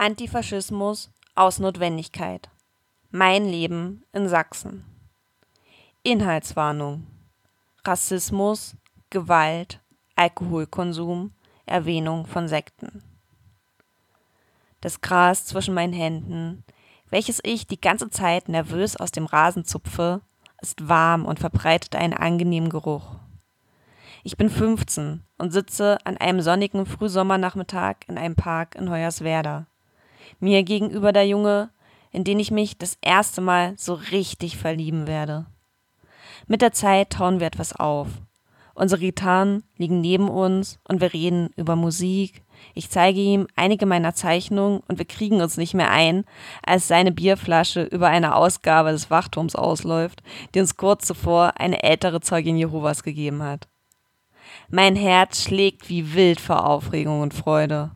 Antifaschismus aus Notwendigkeit. Mein Leben in Sachsen. Inhaltswarnung. Rassismus, Gewalt, Alkoholkonsum, Erwähnung von Sekten. Das Gras zwischen meinen Händen, welches ich die ganze Zeit nervös aus dem Rasen zupfe, ist warm und verbreitet einen angenehmen Geruch. Ich bin 15 und sitze an einem sonnigen Frühsommernachmittag in einem Park in Hoyerswerda. Mir gegenüber der Junge, in den ich mich das erste Mal so richtig verlieben werde. Mit der Zeit tauen wir etwas auf. Unsere Gitarren liegen neben uns und wir reden über Musik. Ich zeige ihm einige meiner Zeichnungen und wir kriegen uns nicht mehr ein, als seine Bierflasche über eine Ausgabe des Wachturms ausläuft, die uns kurz zuvor eine ältere Zeugin Jehovas gegeben hat. Mein Herz schlägt wie wild vor Aufregung und Freude.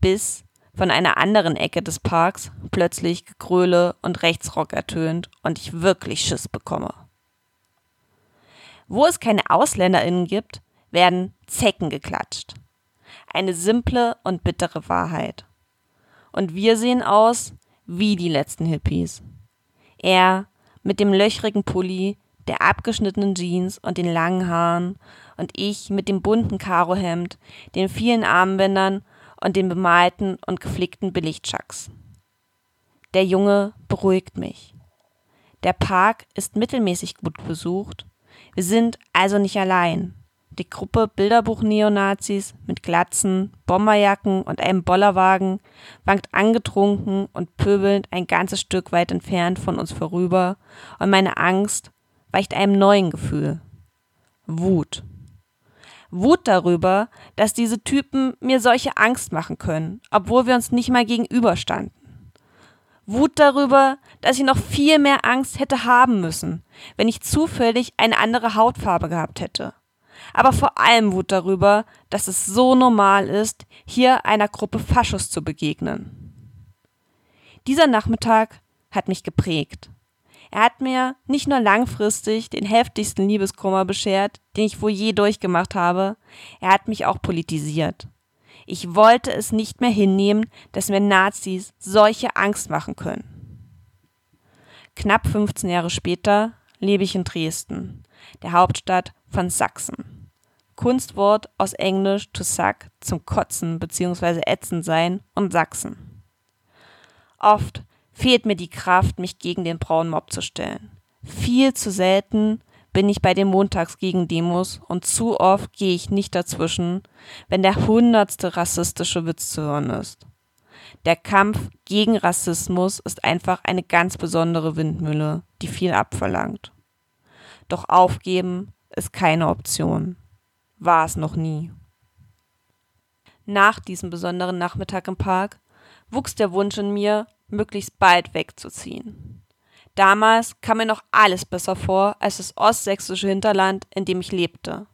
Bis von einer anderen Ecke des Parks plötzlich Gegröle und Rechtsrock ertönt und ich wirklich Schiss bekomme. Wo es keine AusländerInnen gibt, werden Zecken geklatscht. Eine simple und bittere Wahrheit. Und wir sehen aus wie die letzten Hippies. Er mit dem löchrigen Pulli, der abgeschnittenen Jeans und den langen Haaren und ich mit dem bunten Karohemd, den vielen Armbändern und den bemalten und geflickten Billigchucks. Der Junge beruhigt mich. Der Park ist mittelmäßig gut besucht. Wir sind also nicht allein. Die Gruppe Bilderbuch-Neonazis mit Glatzen, Bomberjacken und einem Bollerwagen wankt angetrunken und pöbelnd ein ganzes Stück weit entfernt von uns vorüber und meine Angst weicht einem neuen Gefühl. Wut. Wut darüber, dass diese Typen mir solche Angst machen können, obwohl wir uns nicht mal gegenüberstanden. Wut darüber, dass ich noch viel mehr Angst hätte haben müssen, wenn ich zufällig eine andere Hautfarbe gehabt hätte. Aber vor allem Wut darüber, dass es so normal ist, hier einer Gruppe Faschos zu begegnen. Dieser Nachmittag hat mich geprägt. Er hat mir nicht nur langfristig den heftigsten Liebeskummer beschert, den ich wohl je durchgemacht habe, er hat mich auch politisiert. Ich wollte es nicht mehr hinnehmen, dass mir Nazis solche Angst machen können. Knapp 15 Jahre später lebe ich in Dresden, der Hauptstadt von Sachsen. Kunstwort aus Englisch to suck zum Kotzen bzw. ätzend sein und Sachsen. Oft fehlt mir die Kraft, mich gegen den braunen Mob zu stellen. Viel zu selten bin ich bei den Montagsgegendemos und zu oft gehe ich nicht dazwischen, wenn der hundertste rassistische Witz zu hören ist. Der Kampf gegen Rassismus ist einfach eine ganz besondere Windmühle, die viel abverlangt. Doch aufgeben ist keine Option. War es noch nie. Nach diesem besonderen Nachmittag im Park wuchs der Wunsch in mir, möglichst bald wegzuziehen. Damals kam mir noch alles besser vor als das ostsächsische Hinterland, in dem ich lebte.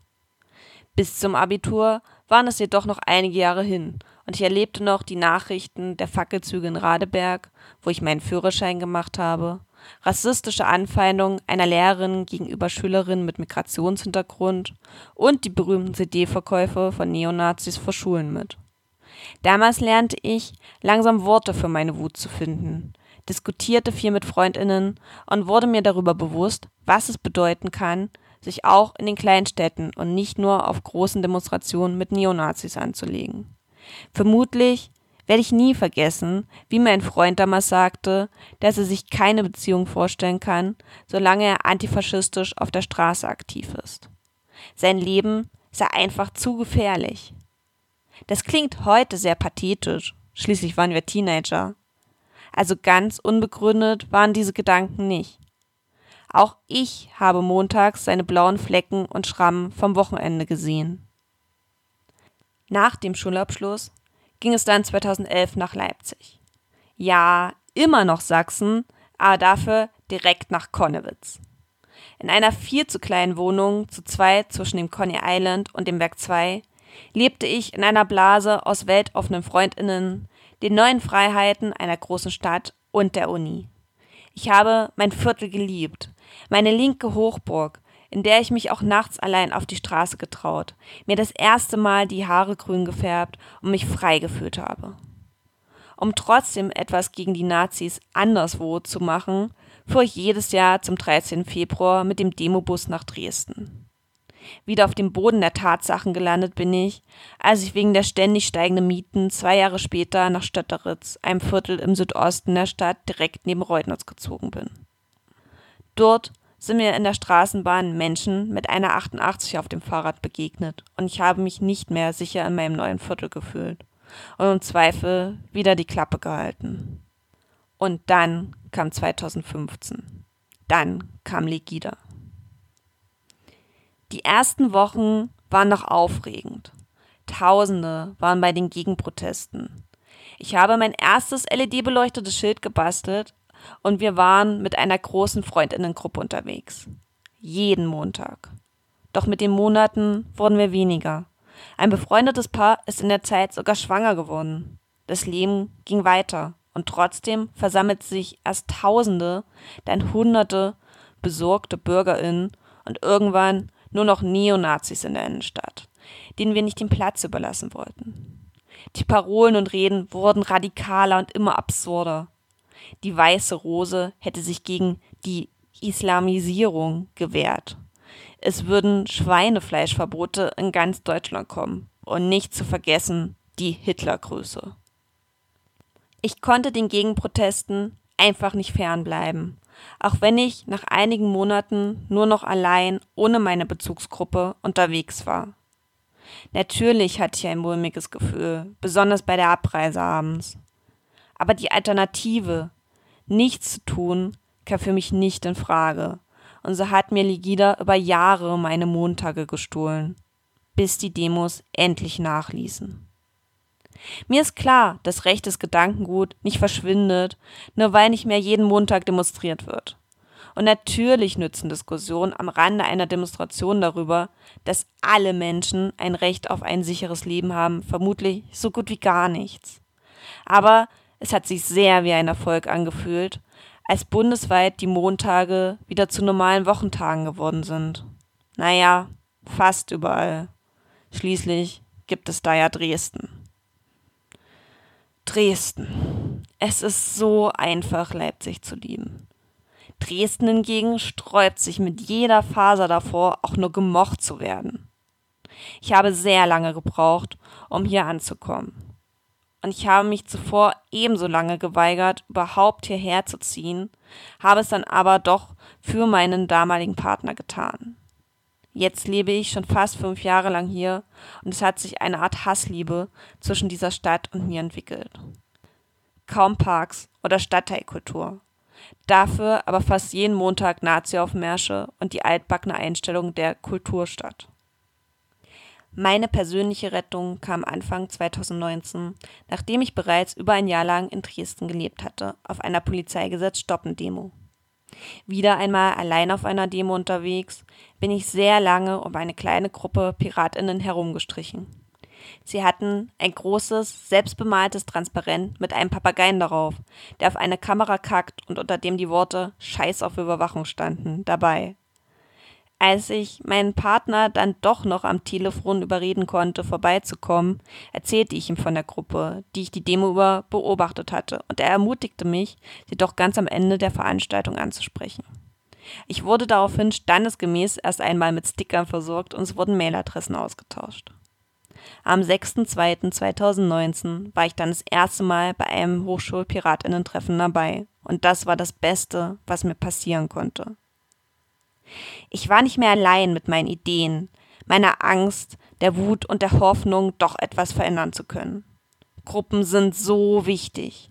Bis zum Abitur waren es jedoch noch einige Jahre hin und ich erlebte noch die Nachrichten der Fackelzüge in Radeberg, wo ich meinen Führerschein gemacht habe, rassistische Anfeindungen einer Lehrerin gegenüber Schülerinnen mit Migrationshintergrund und die berühmten CD-Verkäufe von Neonazis vor Schulen mit. Damals lernte ich, langsam Worte für meine Wut zu finden, diskutierte viel mit Freundinnen und wurde mir darüber bewusst, was es bedeuten kann, sich auch in den Kleinstädten und nicht nur auf großen Demonstrationen mit Neonazis anzulegen. Vermutlich werde ich nie vergessen, wie mir ein Freund damals sagte, dass er sich keine Beziehung vorstellen kann, solange er antifaschistisch auf der Straße aktiv ist. Sein Leben sei einfach zu gefährlich. Das klingt heute sehr pathetisch, schließlich waren wir Teenager. Also ganz unbegründet waren diese Gedanken nicht. Auch ich habe montags seine blauen Flecken und Schrammen vom Wochenende gesehen. Nach dem Schulabschluss ging es dann 2011 nach Leipzig. Ja, immer noch Sachsen, aber dafür direkt nach Konnewitz. In einer viel zu kleinen Wohnung zu zweit zwischen dem Coney Island und dem Werk 2 lebte ich in einer Blase aus weltoffenen Freundinnen, den neuen Freiheiten einer großen Stadt und der Uni. Ich habe mein Viertel geliebt, meine linke Hochburg, in der ich mich auch nachts allein auf die Straße getraut, mir das erste Mal die Haare grün gefärbt und mich frei gefühlt habe. Um trotzdem etwas gegen die Nazis anderswo zu machen, fuhr ich jedes Jahr zum 13. Februar mit dem Demobus nach Dresden. Wieder auf dem Boden der Tatsachen gelandet bin ich, als ich wegen der ständig steigenden Mieten zwei Jahre später nach Stötteritz, einem Viertel im Südosten der Stadt direkt neben Reutnitz gezogen bin. Dort sind mir in der Straßenbahn Menschen mit einer 88 auf dem Fahrrad begegnet und ich habe mich nicht mehr sicher in meinem neuen Viertel gefühlt und im Zweifel wieder die Klappe gehalten. Und dann kam 2015. Dann kam Legida. Die ersten Wochen waren noch aufregend. Tausende waren bei den Gegenprotesten. Ich habe mein erstes LED-beleuchtetes Schild gebastelt und wir waren mit einer großen Freundinnengruppe unterwegs. Jeden Montag. Doch mit den Monaten wurden wir weniger. Ein befreundetes Paar ist in der Zeit sogar schwanger geworden. Das Leben ging weiter und trotzdem versammelt sich erst Tausende, dann Hunderte besorgte BürgerInnen und irgendwann nur noch Neonazis in der Innenstadt, denen wir nicht den Platz überlassen wollten. Die Parolen und Reden wurden radikaler und immer absurder. Die weiße Rose hätte sich gegen die Islamisierung gewehrt. Es würden Schweinefleischverbote in ganz Deutschland kommen. Und nicht zu vergessen die Hitlergrüße. Ich konnte den Gegenprotesten einfach nicht fernbleiben, auch wenn ich nach einigen Monaten nur noch allein ohne meine Bezugsgruppe unterwegs war. Natürlich hatte ich ein mulmiges Gefühl, besonders bei der Abreise abends. Aber die Alternative, nichts zu tun, kam für mich nicht in Frage. Und so hat mir Ligida über Jahre meine Montage gestohlen, bis die Demos endlich nachließen. Mir ist klar, dass rechtes Gedankengut nicht verschwindet, nur weil nicht mehr jeden Montag demonstriert wird. Und natürlich nützen Diskussionen am Rande einer Demonstration darüber, dass alle Menschen ein Recht auf ein sicheres Leben haben, vermutlich so gut wie gar nichts. Aber es hat sich sehr wie ein Erfolg angefühlt, als bundesweit die Montage wieder zu normalen Wochentagen geworden sind. Naja, fast überall. Schließlich gibt es da ja Dresden. Dresden. Es ist so einfach, Leipzig zu lieben. Dresden hingegen sträubt sich mit jeder Faser davor, auch nur gemocht zu werden. Ich habe sehr lange gebraucht, um hier anzukommen und ich habe mich zuvor ebenso lange geweigert, überhaupt hierher zu ziehen, habe es dann aber doch für meinen damaligen Partner getan. Jetzt lebe ich schon fast fünf Jahre lang hier und es hat sich eine Art Hassliebe zwischen dieser Stadt und mir entwickelt. Kaum Parks oder Stadtteilkultur. Dafür aber fast jeden Montag Nazi-Aufmärsche und die altbackene Einstellung der Kulturstadt. Meine persönliche Rettung kam Anfang 2019, nachdem ich bereits über ein Jahr lang in Dresden gelebt hatte, auf einer Polizeigesetz-Stoppen-Demo. Wieder einmal allein auf einer Demo unterwegs, bin ich sehr lange um eine kleine Gruppe PiratInnen herumgestrichen. Sie hatten ein großes, selbstbemaltes Transparent mit einem Papageien darauf, der auf eine Kamera kackt und unter dem die Worte Scheiß auf Überwachung standen, dabei. Als ich meinen Partner dann doch noch am Telefon überreden konnte, vorbeizukommen, erzählte ich ihm von der Gruppe, die ich die Demo über beobachtet hatte, und er ermutigte mich, sie doch ganz am Ende der Veranstaltung anzusprechen. Ich wurde daraufhin standesgemäß erst einmal mit Stickern versorgt und es wurden Mailadressen ausgetauscht. Am 6.2.2019 war ich dann das erste Mal bei einem Hochschulpiratinnen-Treffen dabei. Und das war das Beste, was mir passieren konnte. Ich war nicht mehr allein mit meinen Ideen, meiner Angst, der Wut und der Hoffnung, doch etwas verändern zu können. Gruppen sind so wichtig.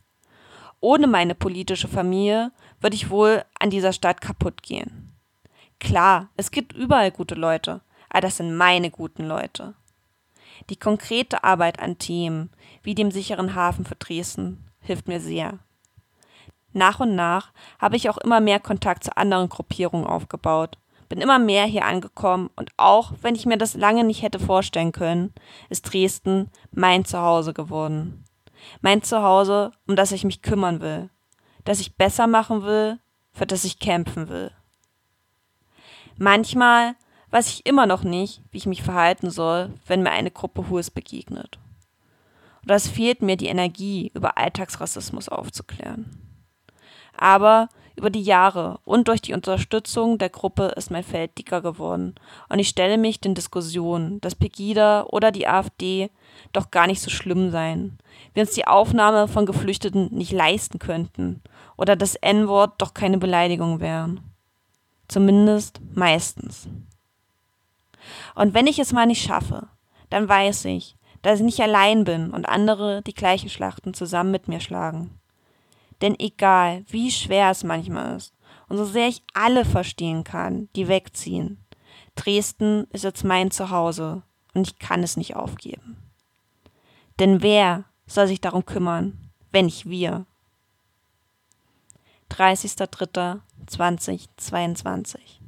Ohne meine politische Familie würde ich wohl an dieser Stadt kaputt gehen. Klar, es gibt überall gute Leute, aber das sind meine guten Leute. Die konkrete Arbeit an Themen wie dem sicheren Hafen für Dresden hilft mir sehr. Nach und nach habe ich auch immer mehr Kontakt zu anderen Gruppierungen aufgebaut, bin immer mehr hier angekommen und auch wenn ich mir das lange nicht hätte vorstellen können, ist Dresden mein Zuhause geworden. Mein Zuhause, um das ich mich kümmern will, das ich besser machen will, für das ich kämpfen will. Manchmal weiß ich immer noch nicht, wie ich mich verhalten soll, wenn mir eine Gruppe Hurs begegnet. oder es fehlt mir die Energie, über Alltagsrassismus aufzuklären. Aber über die Jahre und durch die Unterstützung der Gruppe ist mein Feld dicker geworden und ich stelle mich den Diskussionen, dass Pegida oder die AfD doch gar nicht so schlimm seien, wir uns die Aufnahme von Geflüchteten nicht leisten könnten oder das N-Wort doch keine Beleidigung wären. Zumindest meistens. Und wenn ich es mal nicht schaffe, dann weiß ich, dass ich nicht allein bin und andere die gleichen Schlachten zusammen mit mir schlagen. Denn egal, wie schwer es manchmal ist und so sehr ich alle verstehen kann, die wegziehen, Dresden ist jetzt mein Zuhause und ich kann es nicht aufgeben. Denn wer soll sich darum kümmern, wenn nicht wir? 30.03.2022